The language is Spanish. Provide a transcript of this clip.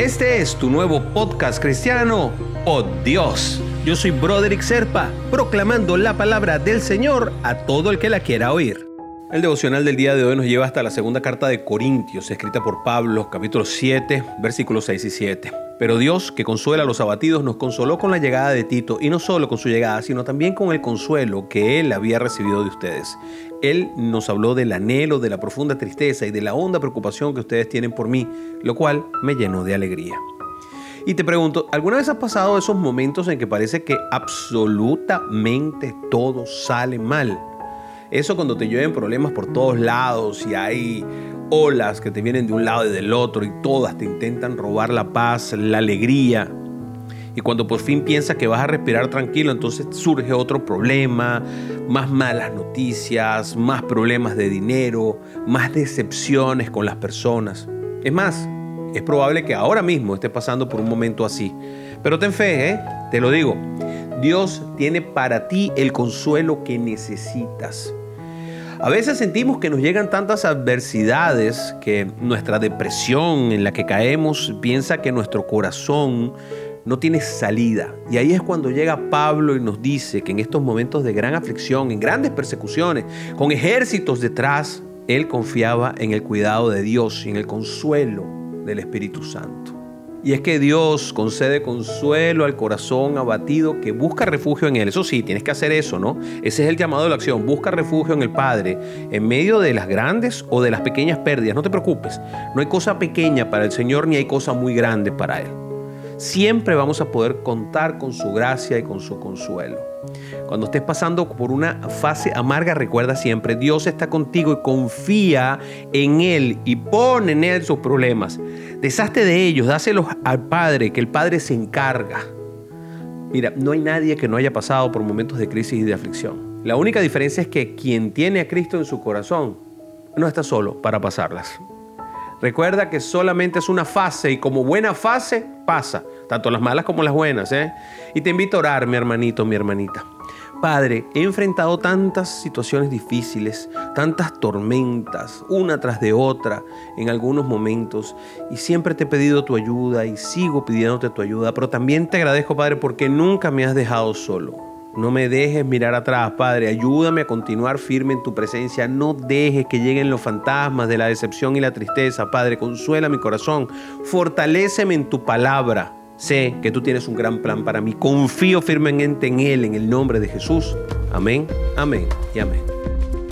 Este es tu nuevo podcast cristiano, Oh Dios. Yo soy Broderick Serpa, proclamando la palabra del Señor a todo el que la quiera oír. El devocional del día de hoy nos lleva hasta la segunda carta de Corintios, escrita por Pablo, capítulo 7, versículos 6 y 7. Pero Dios, que consuela a los abatidos, nos consoló con la llegada de Tito, y no solo con su llegada, sino también con el consuelo que él había recibido de ustedes. Él nos habló del anhelo, de la profunda tristeza y de la honda preocupación que ustedes tienen por mí, lo cual me llenó de alegría. Y te pregunto, ¿alguna vez has pasado esos momentos en que parece que absolutamente todo sale mal? Eso cuando te llueven problemas por todos lados y hay olas que te vienen de un lado y del otro y todas te intentan robar la paz, la alegría. Y cuando por fin piensas que vas a respirar tranquilo, entonces surge otro problema, más malas noticias, más problemas de dinero, más decepciones con las personas. Es más, es probable que ahora mismo estés pasando por un momento así. Pero ten fe, ¿eh? te lo digo. Dios tiene para ti el consuelo que necesitas. A veces sentimos que nos llegan tantas adversidades que nuestra depresión en la que caemos piensa que nuestro corazón no tiene salida. Y ahí es cuando llega Pablo y nos dice que en estos momentos de gran aflicción, en grandes persecuciones, con ejércitos detrás, él confiaba en el cuidado de Dios y en el consuelo del Espíritu Santo. Y es que Dios concede consuelo al corazón abatido que busca refugio en Él. Eso sí, tienes que hacer eso, ¿no? Ese es el llamado de la acción. Busca refugio en el Padre en medio de las grandes o de las pequeñas pérdidas. No te preocupes. No hay cosa pequeña para el Señor ni hay cosa muy grande para Él. Siempre vamos a poder contar con su gracia y con su consuelo. Cuando estés pasando por una fase amarga, recuerda siempre, Dios está contigo y confía en Él y pone en Él sus problemas. Deshazte de ellos, dáselos al Padre, que el Padre se encarga. Mira, no hay nadie que no haya pasado por momentos de crisis y de aflicción. La única diferencia es que quien tiene a Cristo en su corazón no está solo para pasarlas. Recuerda que solamente es una fase y como buena fase pasa, tanto las malas como las buenas. ¿eh? Y te invito a orar, mi hermanito, mi hermanita. Padre, he enfrentado tantas situaciones difíciles, tantas tormentas, una tras de otra, en algunos momentos, y siempre te he pedido tu ayuda y sigo pidiéndote tu ayuda, pero también te agradezco, Padre, porque nunca me has dejado solo. No me dejes mirar atrás, Padre. Ayúdame a continuar firme en tu presencia. No dejes que lleguen los fantasmas de la decepción y la tristeza, Padre. Consuela mi corazón. Fortaléceme en tu palabra. Sé que tú tienes un gran plan para mí. Confío firmemente en Él, en el nombre de Jesús. Amén, amén y amén.